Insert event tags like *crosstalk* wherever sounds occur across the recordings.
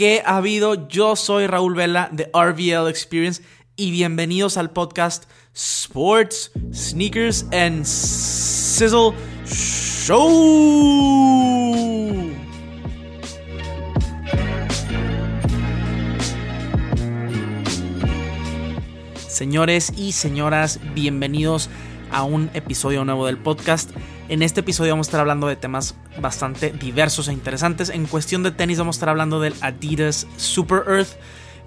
¿Qué ha habido? Yo soy Raúl Vela de RVL Experience y bienvenidos al podcast Sports, Sneakers and Sizzle Show. Señores y señoras, bienvenidos a un episodio nuevo del podcast. En este episodio vamos a estar hablando de temas bastante diversos e interesantes. En cuestión de tenis vamos a estar hablando del Adidas Super Earth.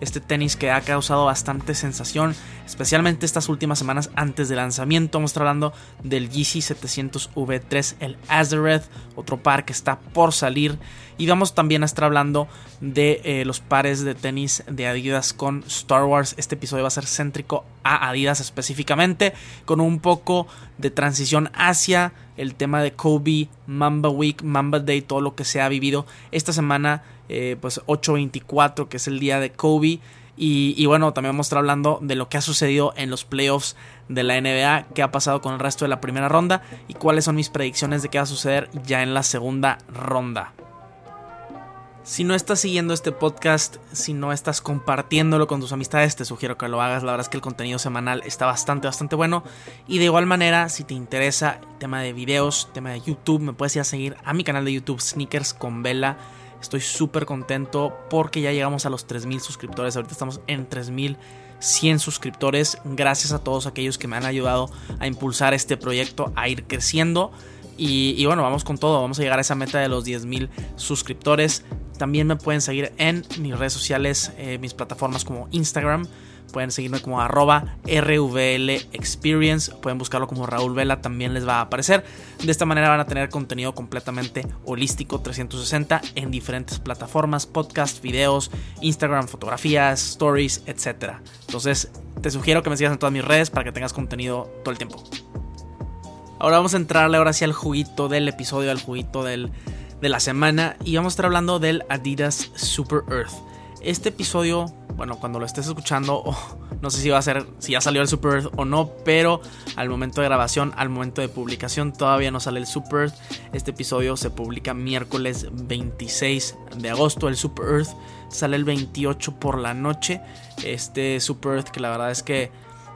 Este tenis que ha causado bastante sensación, especialmente estas últimas semanas antes del lanzamiento. Vamos a estar hablando del Yeezy 700 V3, el Azereth, otro par que está por salir. Y vamos también a estar hablando de eh, los pares de tenis de Adidas con Star Wars. Este episodio va a ser céntrico a Adidas específicamente, con un poco de transición hacia el tema de Kobe, Mamba Week, Mamba Day, todo lo que se ha vivido esta semana, eh, pues 8-24, que es el día de Kobe. Y, y, bueno, también vamos a estar hablando de lo que ha sucedido en los playoffs de la NBA, qué ha pasado con el resto de la primera ronda y cuáles son mis predicciones de qué va a suceder ya en la segunda ronda. Si no estás siguiendo este podcast, si no estás compartiéndolo con tus amistades, te sugiero que lo hagas. La verdad es que el contenido semanal está bastante, bastante bueno. Y de igual manera, si te interesa el tema de videos, tema de YouTube, me puedes ir a seguir a mi canal de YouTube Sneakers con Vela. Estoy súper contento porque ya llegamos a los 3000 suscriptores. Ahorita estamos en 3100 suscriptores. Gracias a todos aquellos que me han ayudado a impulsar este proyecto, a ir creciendo. Y, bueno, vamos con todo, vamos a llegar a esa meta de los 10.000 suscriptores. También me pueden seguir en mis redes sociales, eh, mis plataformas como Instagram. Pueden seguirme como arroba RVL Experience. Pueden buscarlo como Raúl Vela, también les va a aparecer. De esta manera van a tener contenido completamente holístico 360 en diferentes plataformas, podcast, videos, Instagram, fotografías, stories, etc. Entonces te sugiero que me sigas en todas mis redes para que tengas contenido todo el tiempo. Ahora vamos a entrarle ahora sí al juguito del episodio, al juguito del, de la semana. Y vamos a estar hablando del Adidas Super Earth. Este episodio, bueno, cuando lo estés escuchando, no sé si va a ser, si ya salió el Super Earth o no, pero al momento de grabación, al momento de publicación, todavía no sale el Super Earth. Este episodio se publica miércoles 26 de agosto. El Super Earth sale el 28 por la noche. Este Super Earth, que la verdad es que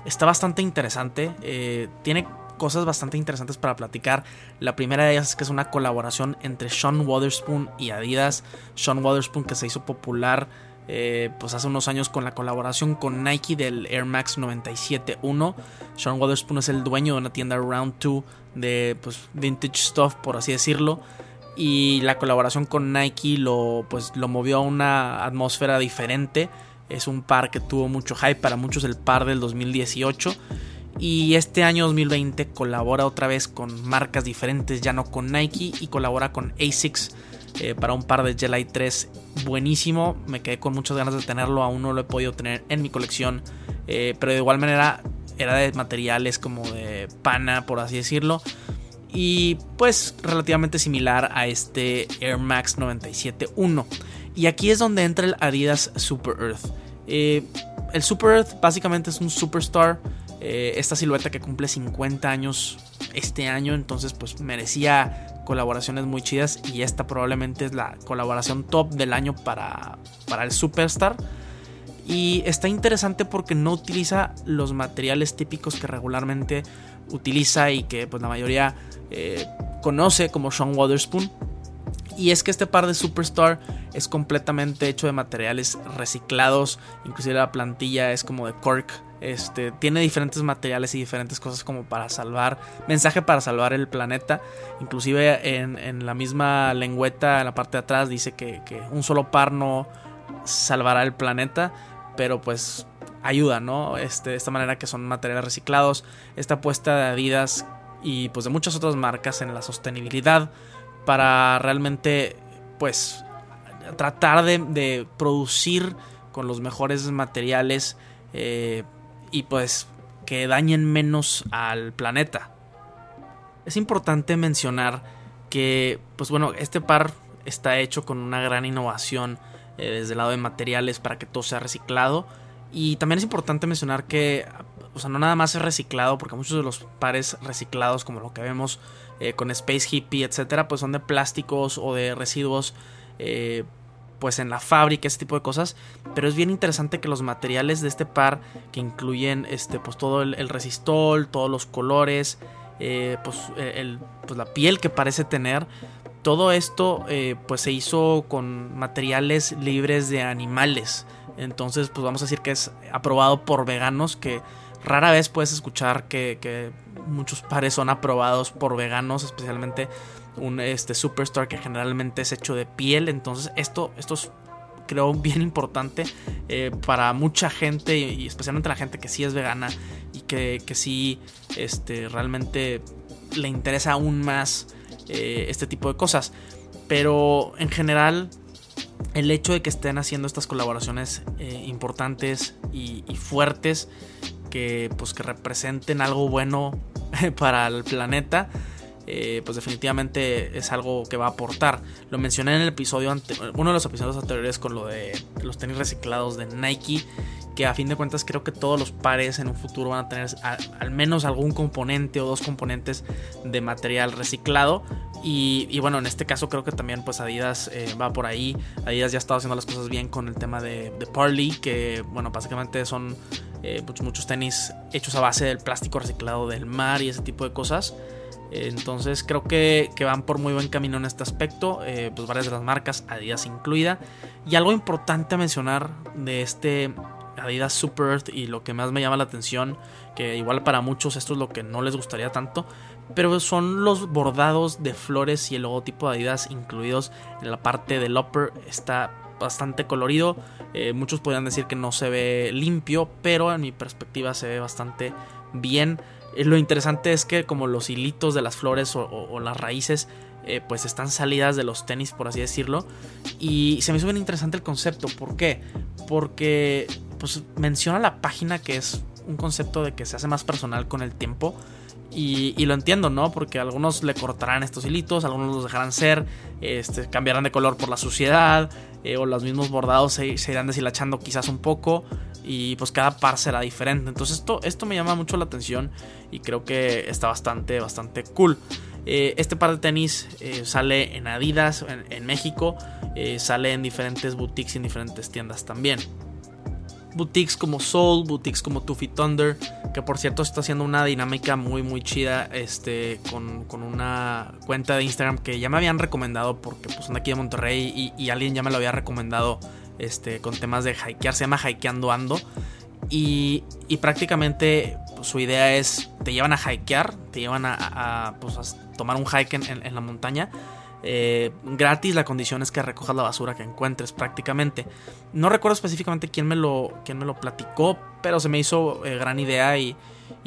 está bastante interesante. Eh, tiene cosas bastante interesantes para platicar. La primera de ellas es que es una colaboración entre Sean Wotherspoon y Adidas. Sean Wotherspoon que se hizo popular eh, pues hace unos años con la colaboración con Nike del Air Max 97.1. Sean Wotherspoon es el dueño de una tienda Round 2 de pues, vintage stuff, por así decirlo. Y la colaboración con Nike lo, pues, lo movió a una atmósfera diferente. Es un par que tuvo mucho hype, para muchos el par del 2018. Y este año 2020 colabora otra vez con marcas diferentes, ya no con Nike, y colabora con ASICS eh, para un par de Jelly 3 buenísimo. Me quedé con muchas ganas de tenerlo, aún no lo he podido tener en mi colección, eh, pero de igual manera era de materiales como de pana, por así decirlo. Y pues relativamente similar a este Air Max 97.1. Y aquí es donde entra el Adidas Super Earth. Eh, el Super Earth básicamente es un superstar esta silueta que cumple 50 años este año, entonces pues merecía colaboraciones muy chidas y esta probablemente es la colaboración top del año para, para el Superstar. Y está interesante porque no utiliza los materiales típicos que regularmente utiliza y que pues la mayoría eh, conoce como Sean Waterspoon. Y es que este par de Superstar es completamente hecho de materiales reciclados. Inclusive la plantilla es como de cork este, tiene diferentes materiales y diferentes cosas como para salvar, mensaje para salvar el planeta. Inclusive en, la misma lengüeta, en la parte de atrás, dice que, un solo par no salvará el planeta, pero pues ayuda, ¿no? Este, de esta manera que son materiales reciclados. Esta apuesta de Adidas y pues de muchas otras marcas en la sostenibilidad para realmente pues tratar de, producir con los mejores materiales eh, y pues que dañen menos al planeta. Es importante mencionar que, pues bueno, este par está hecho con una gran innovación eh, desde el lado de materiales para que todo sea reciclado. Y también es importante mencionar que, o sea, no nada más es reciclado, porque muchos de los pares reciclados, como lo que vemos eh, con Space Hippie, etcétera, pues son de plásticos o de residuos eh, pues en la fábrica, ese tipo de cosas. Pero es bien interesante que los materiales de este par, que incluyen este, pues todo el, resistol, todos los colores, eh, pues, el, pues, la piel que parece tener, todo esto eh, pues se hizo con materiales libres de animales. Entonces, pues vamos a decir que es aprobado por veganos, que rara vez puedes escuchar que, muchos pares son aprobados por veganos, especialmente un este, Superstar que generalmente es hecho de piel. Entonces, esto, esto es creo bien importante eh, para mucha gente y especialmente la gente que sí es vegana y que, que sí este, realmente le interesa aún más eh, este tipo de cosas. Pero en general el hecho de que estén haciendo estas colaboraciones eh, importantes y, fuertes que pues que representen algo bueno *laughs* para el planeta eh, pues definitivamente es algo que va a aportar. Lo mencioné en el episodio uno de los episodios anteriores con lo de los tenis reciclados de Nike, que a fin de cuentas creo que todos los pares en un futuro van a tener al menos algún componente o dos componentes de material reciclado. Y, bueno, en este caso creo que también pues Adidas eh, va por ahí. Adidas ya ha estado haciendo las cosas bien con el tema de, Parley, que bueno, básicamente son eh, muchos, muchos tenis hechos a base del plástico reciclado del mar y ese tipo de cosas. Entonces creo que, van por muy buen camino en este aspecto, eh, pues varias de las marcas, Adidas incluida. Y algo importante a mencionar de este Adidas Super Earth y lo que más me llama la atención, que igual para muchos esto es lo que no les gustaría tanto, pero son los bordados de flores y el logotipo de Adidas incluidos en la parte del upper. Está bastante colorido. Eh, muchos podrían decir que no se ve limpio, pero en mi perspectiva se ve bastante bien. Eh, lo interesante es que como los hilitos de las flores o, las raíces eh, pues están salidas de los tenis por así decirlo y se me hizo bien interesante el concepto ¿por qué? porque pues menciona la página que es un concepto de que se hace más personal con el tiempo y, lo entiendo, ¿no? Porque algunos le cortarán estos hilitos, algunos los dejarán ser, este, cambiarán de color por la suciedad, eh, o los mismos bordados se, irán deshilachando quizás un poco, y pues cada par será diferente. Entonces esto, esto me llama mucho la atención y creo que está bastante, bastante cool. Eh, este par de tenis eh, sale en Adidas en, México, sale en diferentes boutiques y en diferentes tiendas también boutiques como Soul, boutiques como Tuffy Thunder, que por cierto está haciendo una dinámica muy muy chida este, con, una cuenta de Instagram que ya me habían recomendado porque pues son aquí de Monterrey y, alguien ya me lo había recomendado este, con temas de hikear, se llama Hikeando Ando. Y, prácticamente pues, su idea es, te llevan a hikear, te llevan a, pues, tomar un hike en la montaña eh, gratis, la condición es que recojas la basura que encuentres prácticamente. No recuerdo específicamente quién me lo, quién me lo platicó, pero se me hizo eh, gran idea y,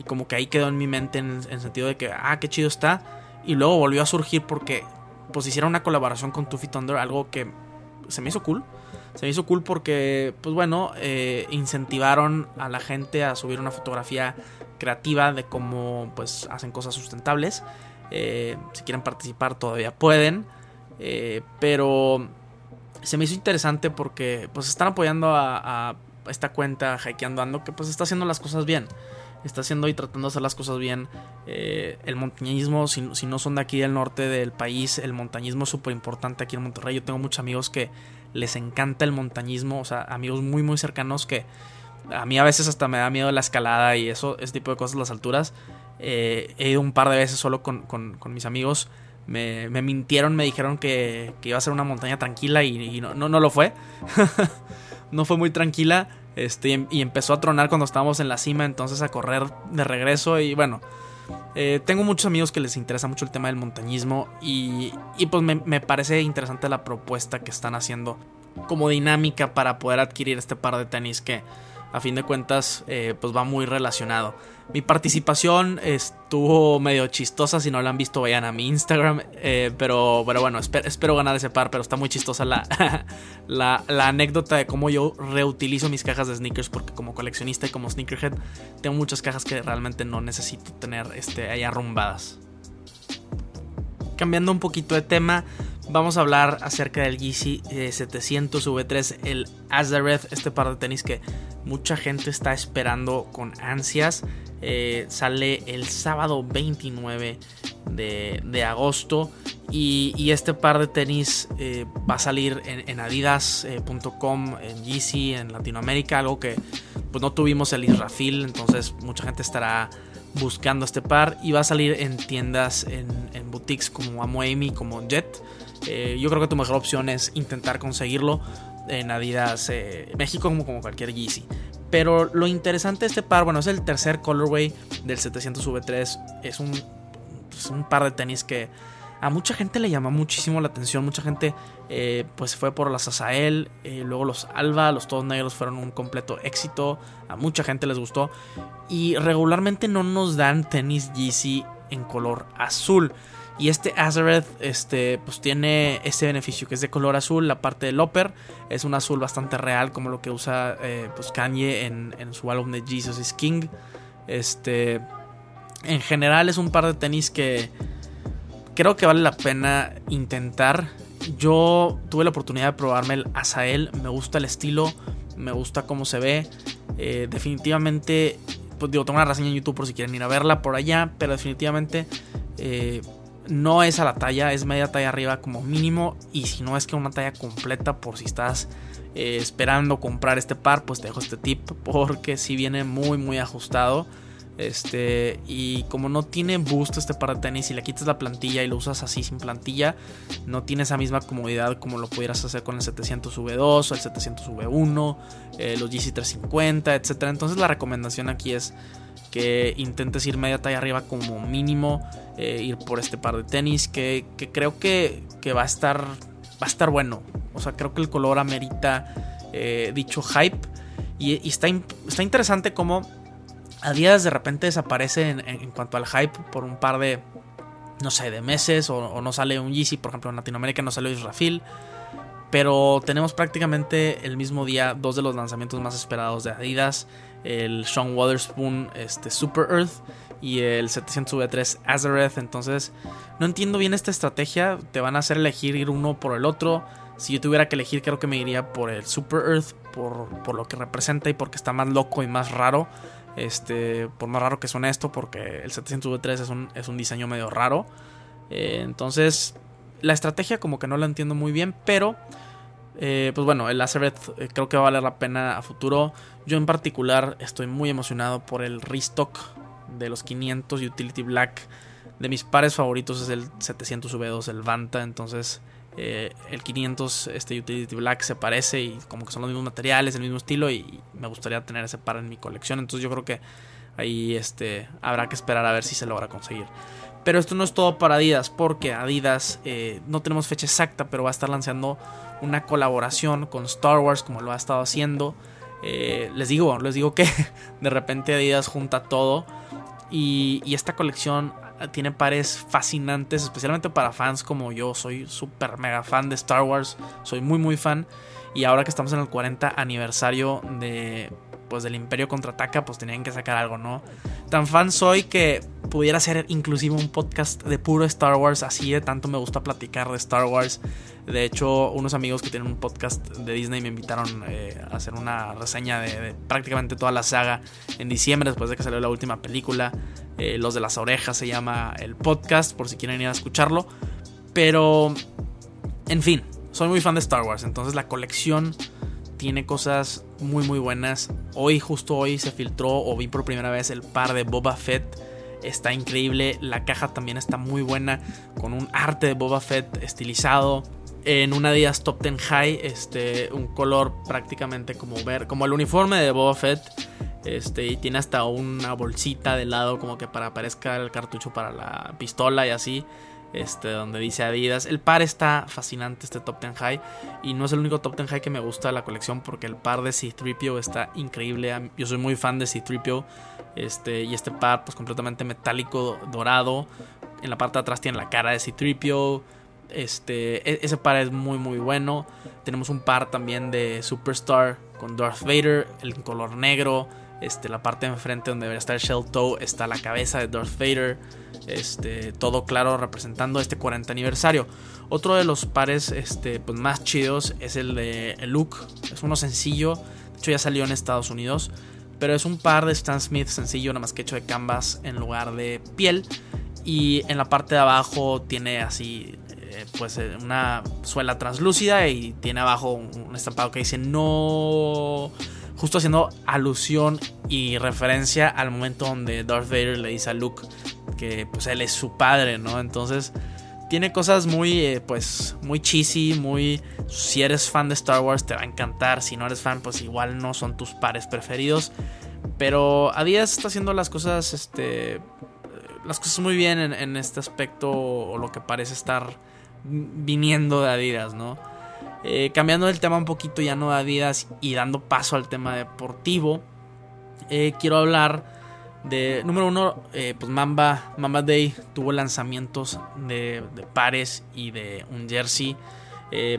como que ahí quedó en mi mente en el sentido de que, ah, qué chido está. Y luego volvió a surgir porque pues hicieron una colaboración con Tuffy Thunder, algo que se me hizo cool. Se me hizo cool porque, pues bueno, eh, incentivaron a la gente a subir una fotografía creativa de cómo pues hacen cosas sustentables. Eh, si quieren participar todavía pueden. Eh, pero se me hizo interesante porque pues están apoyando a, esta cuenta Hikeando Ando que pues está haciendo las cosas bien. Está haciendo y tratando de hacer las cosas bien. Eh, el montañismo, si, no son de aquí del norte del país, el montañismo es súper importante aquí en Monterrey. Yo tengo muchos amigos que les encanta el montañismo, o sea, amigos muy muy cercanos que a mí a veces hasta me da miedo la escalada y eso, ese tipo de cosas, las alturas. Eh, he ido un par de veces solo con, mis amigos. Me, mintieron, me dijeron que, iba a ser una montaña tranquila y, no, no, lo fue. *laughs* no fue muy tranquila. Este, y empezó a tronar cuando estábamos en la cima, entonces a correr de regreso. Y bueno, eh, tengo muchos amigos que les interesa mucho el tema del montañismo. Y, pues me, me parece interesante la propuesta que están haciendo como dinámica para poder adquirir este par de tenis que a fin de cuentas eh, pues va muy relacionado. Mi participación estuvo medio chistosa, si no la han visto vayan a mi Instagram, eh, pero, pero bueno, espero, ganar ese par, pero está muy chistosa *laughs* la, la, anécdota de cómo yo reutilizo mis cajas de sneakers, porque como coleccionista y como sneakerhead tengo muchas cajas que realmente no necesito tener este, ahí arrumbadas. Cambiando un poquito de tema, vamos a hablar acerca del Yeezy 700 V3, el Azareth, este par de tenis que mucha gente está esperando con ansias. Eh, sale el sábado 29 de, agosto. Y, este par de tenis eh, va a salir en, adidas.com, en GC, en Latinoamérica, algo que pues no tuvimos el Israfil, entonces mucha gente estará buscando este par y va a salir en tiendas, en, boutiques como Amoemi, como Jet. Eh, yo creo que tu mejor opción es intentar conseguirlo en Adidas eh, México como, cualquier Yeezy. Pero lo interesante de este par, bueno, es el tercer colorway del 700 V3. Es un, un par de tenis que a mucha gente le llama muchísimo la atención. Mucha gente eh, pues fue por las Asael, eh, luego los Alba, los todos negros fueron un completo éxito. A mucha gente les gustó. Y regularmente no nos dan tenis Yeezy en color azul. Y este Azareth este, pues tiene ese beneficio que es de color azul. La parte del upper es un azul bastante real, como lo que usa eh, pues Kanye en, su álbum de Jesus is King. Este, en general es un par de tenis que creo que vale la pena intentar. Yo tuve la oportunidad de probarme el Azael. Me gusta el estilo, me gusta cómo se ve. Eh, definitivamente, pues digo, tengo una reseña en YouTube por si quieren ir a verla por allá. Pero definitivamente eh, no es a la talla, es media talla arriba como mínimo. Y si no es que una talla completa, por si estás eh, esperando comprar este par, pues te dejo este tip. Porque si viene muy, muy ajustado. Este, y como no tiene boost este par de tenis, si le quitas la plantilla y lo usas así sin plantilla, no tiene esa misma comodidad como lo pudieras hacer con el 700V2 o el 700V1, eh, los GC350, etc. Entonces la recomendación aquí es que intentes ir media talla arriba como mínimo, eh, ir por este par de tenis que, creo que, va a estar va a estar bueno. O sea, creo que el color amerita eh, dicho hype y, está, está interesante como Adidas de repente desaparece en, cuanto al hype por un par de, no sé, de meses o, no sale un Yeezy, por ejemplo en Latinoamérica no salió Israfil. Pero tenemos prácticamente el mismo día dos de los lanzamientos más esperados de Adidas. El Sean Waterspoon este, Super Earth y el 700V3 Azareth. Entonces no entiendo bien esta estrategia. Te van a hacer elegir ir uno por el otro. Si yo tuviera que elegir creo que me iría por el Super Earth. Por, por lo que representa y porque está más loco y más raro. Este, por más raro que suene esto, porque el 700V3 es un, es un diseño medio raro. Eh, entonces, la estrategia como que no la entiendo muy bien, pero... Eh, pues bueno, el Acereth eh, creo que va a valer la pena a futuro. Yo en particular estoy muy emocionado por el restock de los 500 Utility Black. De mis pares favoritos es el 700V2, el Vanta. Entonces eh, el 500 este Utility Black se parece y como que son los mismos materiales, el mismo estilo y me gustaría tener ese par en mi colección. Entonces yo creo que ahí este, habrá que esperar a ver si se logra conseguir. Pero esto no es todo para Adidas porque Adidas eh, no tenemos fecha exacta, pero va a estar lanzando una colaboración con Star Wars como lo ha estado haciendo. Eh, les digo, les digo que *laughs* de repente Adidas junta todo y, y esta colección tiene pares fascinantes, especialmente para fans como yo. Soy súper mega fan de Star Wars, soy muy muy fan. Y ahora que estamos en el 40 aniversario de pues del Imperio contraataca, pues tenían que sacar algo, ¿no? Tan fan soy que pudiera ser inclusive un podcast de puro Star Wars, así de tanto me gusta platicar de Star Wars. De hecho, unos amigos que tienen un podcast de Disney me invitaron eh, a hacer una reseña de, prácticamente toda la saga en diciembre, después de que salió la última película. Eh, Los de las orejas se llama el podcast, por si quieren ir a escucharlo. Pero, en fin, soy muy fan de Star Wars, entonces la colección tiene cosas muy muy buenas. Hoy, justo hoy, se filtró o vi por primera vez el par de Boba Fett. Está increíble, la caja también está muy buena, con un arte de Boba Fett estilizado. En una Adidas Top 10 High, este, un color prácticamente como ver, como el uniforme de Boba Fett. Este, y tiene hasta una bolsita de lado como que para aparezca el cartucho para la pistola y así este, donde dice Adidas. El par está fascinante, este Top Ten High. Y no es el único Top Ten High que me gusta de la colección, porque el par de C-3PO está increíble. Yo soy muy fan de C-3PO. Este, y este par, pues completamente metálico, dorado. En la parte de atrás tiene la cara de C-3PO. Este, e-, ese par es muy, muy bueno. Tenemos un par también de Superstar con Darth Vader, el color negro. Este, la parte de enfrente donde debería estar el Shell Toe está la cabeza de Darth Vader. Este, todo claro representando este 40 aniversario. Otro de los pares este, pues más chidos es el de Look. Es uno sencillo. De hecho ya salió en Estados Unidos. Pero es un par de Stan Smith sencillo, nada más que hecho de canvas en lugar de piel. Y en la parte de abajo tiene así eh, pues eh, una suela translúcida y tiene abajo un estampado que dice no justo haciendo alusión y referencia al momento donde Darth Vader le dice a Luke que pues él es su padre, ¿no? Entonces tiene cosas muy eh, pues muy cheesy, muy si eres fan de Star Wars te va a encantar, si no eres fan pues igual no son tus pares preferidos, pero Adidas está haciendo las cosas este las cosas muy bien en, este aspecto o lo que parece estar viniendo de Adidas, ¿no? Eh, cambiando el tema un poquito ya no de Adidas y dando paso al tema deportivo, eh, quiero hablar de, número uno, eh, pues Mamba, Mamba Day tuvo lanzamientos de, pares y de un jersey.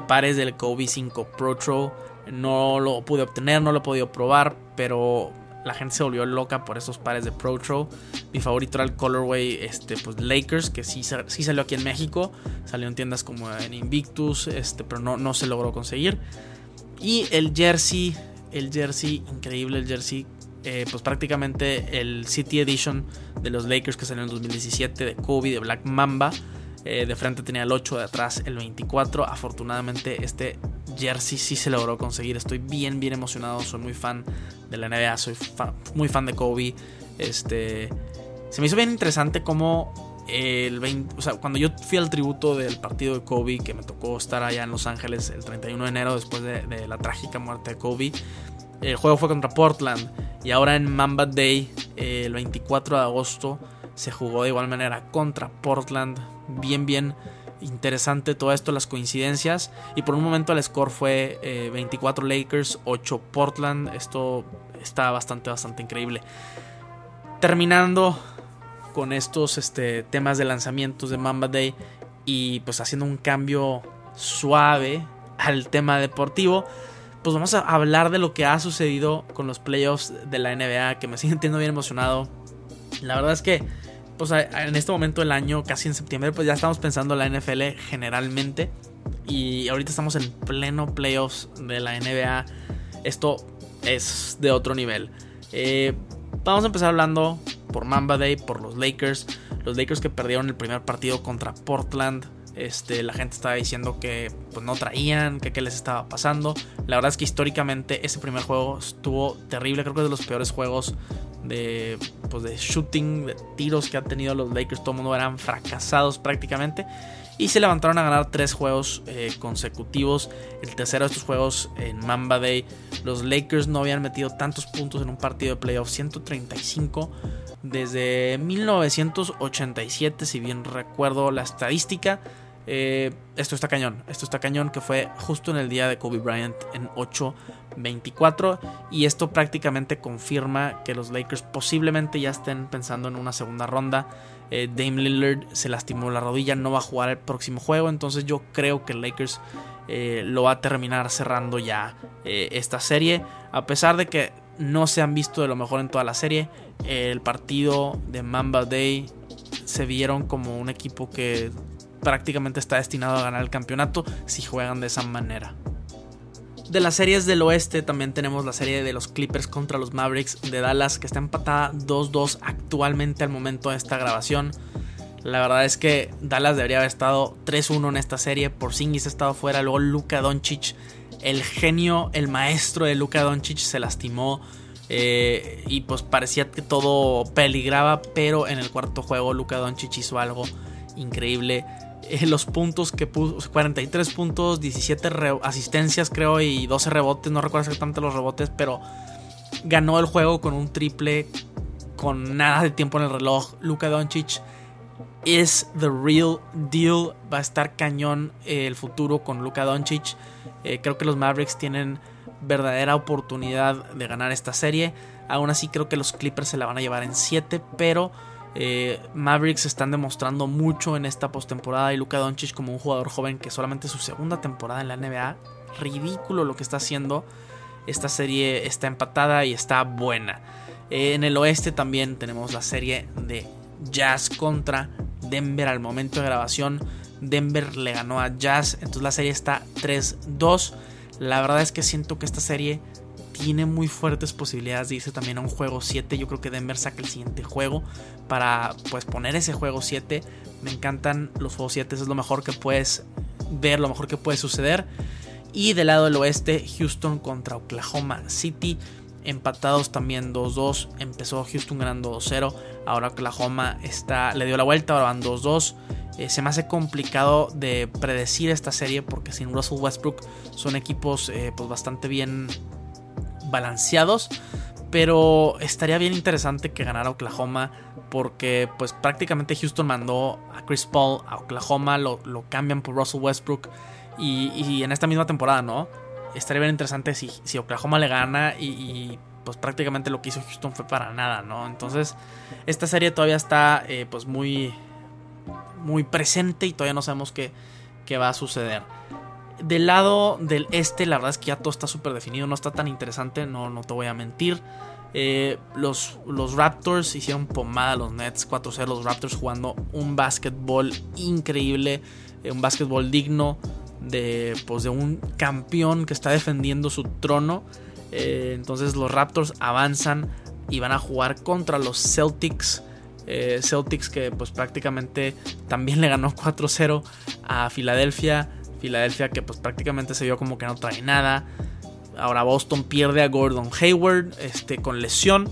pares del Kobe 5 Pro. No lo pude obtener, no lo he podido probar, pero la gente se volvió loca por esos pares de Pro Tro. Mi favorito era el colorway este, pues, Lakers, que sí, sí salió aquí en México. Salió en tiendas como en Invictus, este, pero no, no se logró conseguir. Y el jersey, el jersey, increíble el jersey. Eh, pues prácticamente el City Edition de los Lakers que salió en 2017 de Kobe, de Black Mamba. Eh, de frente tenía el 8, de atrás el 24. Afortunadamente este jersey sí se logró conseguir. Estoy bien, bien emocionado. Soy muy fan de la NBA. Soy muy fan de Kobe. Este, se me hizo bien interesante cómo el 20, o sea, cuando yo fui al tributo del partido de Kobe, que me tocó estar allá en Los Ángeles el 31 de enero después de, la trágica muerte de Kobe, el juego fue contra Portland. Y ahora en Mamba Day, el 24 de agosto, se jugó de igual manera contra Portland bien, bien interesante todo esto, las coincidencias. Y por un momento el score fue 24 eh, Lakers, 8 Portland. Esto está bastante, bastante increíble. Terminando con estos este, temas de lanzamientos de Mamba Day y pues haciendo un cambio suave al tema deportivo, pues vamos a hablar de lo que ha sucedido con los playoffs de la NBA, que me sigue sintiendo bien emocionado. La verdad es que pues en este momento del año, casi en septiembre, pues ya estamos pensando en la NFL generalmente. Y ahorita estamos en pleno playoffs de la NBA. Esto es de otro nivel. Eh, vamos a empezar hablando por Mamba Day, por los Lakers. Los Lakers que perdieron el primer partido contra Portland. Este, la gente estaba diciendo que pues, no traían, que qué les estaba pasando. La verdad es que históricamente ese primer juego estuvo terrible. Creo que es de los peores juegos de, pues, de shooting, de tiros que han tenido los Lakers. Todo el mundo eran fracasados prácticamente. Y se levantaron a ganar tres juegos eh, consecutivos. El tercero de estos juegos en Mamba Day. Los Lakers no habían metido tantos puntos en un partido de playoff. 135 desde 1987, si bien recuerdo la estadística. Eh, esto está cañón, esto está cañón que fue justo en el día de Kobe Bryant en 8-24 y esto prácticamente confirma que los Lakers posiblemente ya estén pensando en una segunda ronda. Eh, Dame Lillard se lastimó la rodilla, no va a jugar el próximo juego, entonces yo creo que Lakers eh, lo va a terminar cerrando ya esta serie, a pesar de que no se han visto de lo mejor en toda la serie. El partido de Mamba Day se vieron como un equipo que prácticamente está destinado a ganar el campeonato si juegan de esa manera. De las series del oeste también tenemos la serie de los Clippers contra los Mavericks de Dallas que está empatada 2-2 actualmente al momento de esta grabación. La verdad es que Dallas debería haber estado 3-1 en esta serie. Por Singis ha estado fuera. Luego Luka Doncic, el genio, el maestro de Luka Doncic, se lastimó. Eh, y pues parecía que todo peligraba. Pero en el cuarto juego Luka Doncic hizo algo increíble. Eh, los puntos que puso, 43 puntos, 17 asistencias creo y 12 rebotes, no recuerdo exactamente los rebotes, pero ganó el juego con un triple con nada de tiempo en el reloj. Luka Doncic es the real deal, va a estar cañón eh, el futuro con Luka Doncic. Eh, creo que los Mavericks tienen verdadera oportunidad de ganar esta serie. Aún así creo que los Clippers se la van a llevar en 7, pero eh, Mavericks están demostrando mucho en esta postemporada y Luka Doncic como un jugador joven que solamente su segunda temporada en la NBA. Ridículo lo que está haciendo. Esta serie está empatada y está buena. Eh, en el oeste también tenemos la serie de Jazz contra Denver al momento de grabación. Denver le ganó a Jazz, entonces la serie está 3-2. La verdad es que siento que esta serie tiene muy fuertes posibilidades de irse también a un juego 7. Yo creo que Denver saca el siguiente juego para pues poner ese juego 7. Me encantan los juegos 7, es lo mejor que puedes ver, lo mejor que puede suceder. Y del lado del oeste, Houston contra Oklahoma City. Empatados también 2-2. Empezó Houston ganando 2-0. Ahora Oklahoma está, le dio la vuelta, ahora van 2-2. Eh, se me hace complicado de predecir esta serie porque sin Russell Westbrook son equipos eh, pues bastante bien balanceados. Pero estaría bien interesante que ganara Oklahoma porque pues prácticamente Houston mandó a Chris Paul a Oklahoma, lo, cambian por Russell Westbrook y, en esta misma temporada, ¿no? Estaría bien interesante si, si Oklahoma le gana y, pues prácticamente lo que hizo Houston fue para nada, ¿no? Entonces esta serie todavía está eh, pues muy, muy presente y todavía no sabemos qué, qué va a suceder. Del lado del este, la verdad es que ya todo está súper definido, no está tan interesante, no, no te voy a mentir. Eh, los, los, Raptors hicieron pomada a los Nets 4-0. Los Raptors jugando un básquetbol increíble, eh, un básquetbol digno de, pues, de un campeón que está defendiendo su trono. Eh, entonces los Raptors avanzan y van a jugar contra los Celtics. Celtics que pues prácticamente también le ganó 4-0 a Filadelfia. Filadelfia que pues prácticamente se vio como que no trae nada. Ahora Boston pierde a Gordon Hayward este, con lesión.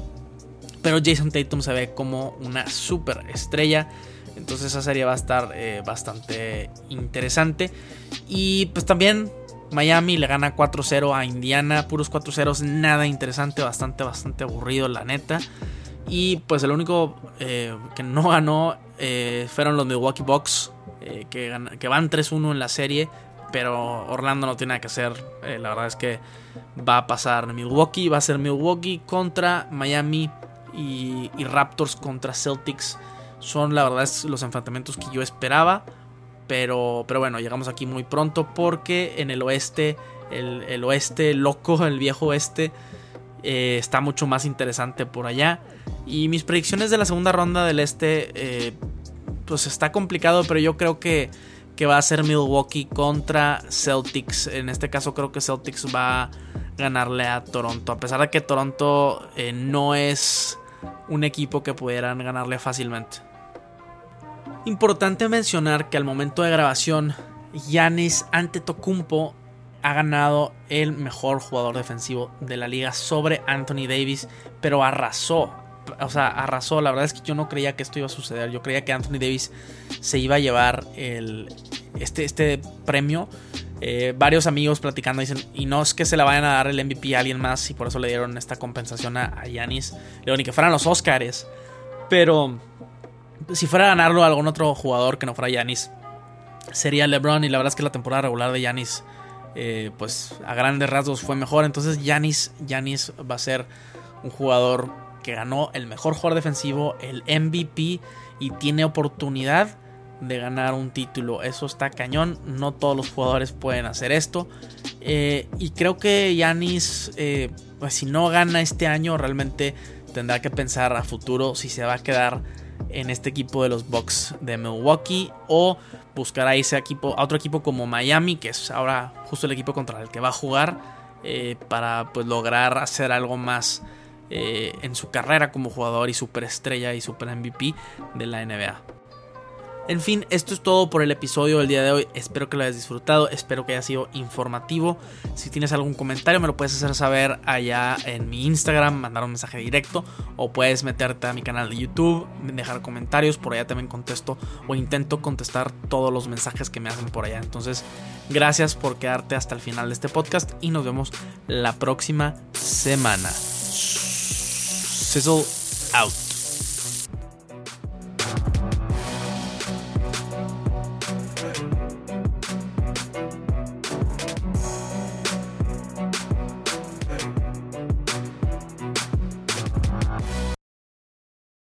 Pero Jason Tatum se ve como una super estrella. Entonces esa serie va a estar eh, bastante interesante. Y pues también Miami le gana 4-0 a Indiana. Puros 4-0, nada interesante, bastante, bastante aburrido la neta. Y pues el único eh, que no ganó eh, fueron los Milwaukee Bucks. Que, que, van 3-1 en la serie pero Orlando no tiene nada que hacer. Eh, la verdad es que va a pasar Milwaukee, va a ser Milwaukee contra Miami y, Raptors contra Celtics. Son la verdad es los enfrentamientos que yo esperaba. Pero, pero bueno, llegamos aquí muy pronto porque en el oeste, el, oeste loco, el viejo oeste, eh, está mucho más interesante por allá. Y mis predicciones de la segunda ronda del este, eh, pues está complicado, pero yo creo que que va a ser Milwaukee contra Celtics. En este caso creo que Celtics va a ganarle a Toronto. A pesar de que Toronto eh, no es un equipo que pudieran ganarle fácilmente. Importante mencionar que al momento de grabación, Yanis Antetokounmpo ha ganado el mejor jugador defensivo de la liga sobre Anthony Davis, pero arrasó o sea, arrasó. La verdad es que yo no creía que esto iba a suceder. Yo creía que Anthony Davis se iba a llevar el, este, este premio. Eh, varios amigos platicando dicen, y no es que se le vayan a dar el MVP a alguien más, y por eso le dieron esta compensación a Yanis. Le ni que fueran los Oscars. Pero si fuera a ganarlo algún otro jugador que no fuera Yanis, sería LeBron. Y la verdad es que la temporada regular de Yanis, eh, pues a grandes rasgos fue mejor. Entonces Yanis va a ser un jugador que ganó el mejor jugador defensivo, el MVP, y tiene oportunidad de ganar un título. Eso está cañón. No todos los jugadores pueden hacer esto. Eh, y creo que Yanis, eh, pues si no gana este año, realmente tendrá que pensar a futuro si se va a quedar en este equipo de los Bucks de Milwaukee o buscará a, equipo, a otro equipo como Miami, que es ahora justo el equipo contra el que va a jugar, eh, para pues lograr hacer algo más eh, en su carrera como jugador y superestrella y super MVP de la NBA. En fin, esto es todo por el episodio del día de hoy. Espero que lo hayas disfrutado, espero que haya sido informativo. Si tienes algún comentario me lo puedes hacer saber allá en mi Instagram, mandar un mensaje directo o puedes meterte a mi canal de YouTube, dejar comentarios, por allá también contesto o intento contestar todos los mensajes que me hacen por allá. Entonces, gracias por quedarte hasta el final de este podcast y nos vemos la próxima semana. Sizzle out.